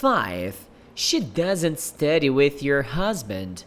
5. She doesn't study with your husband.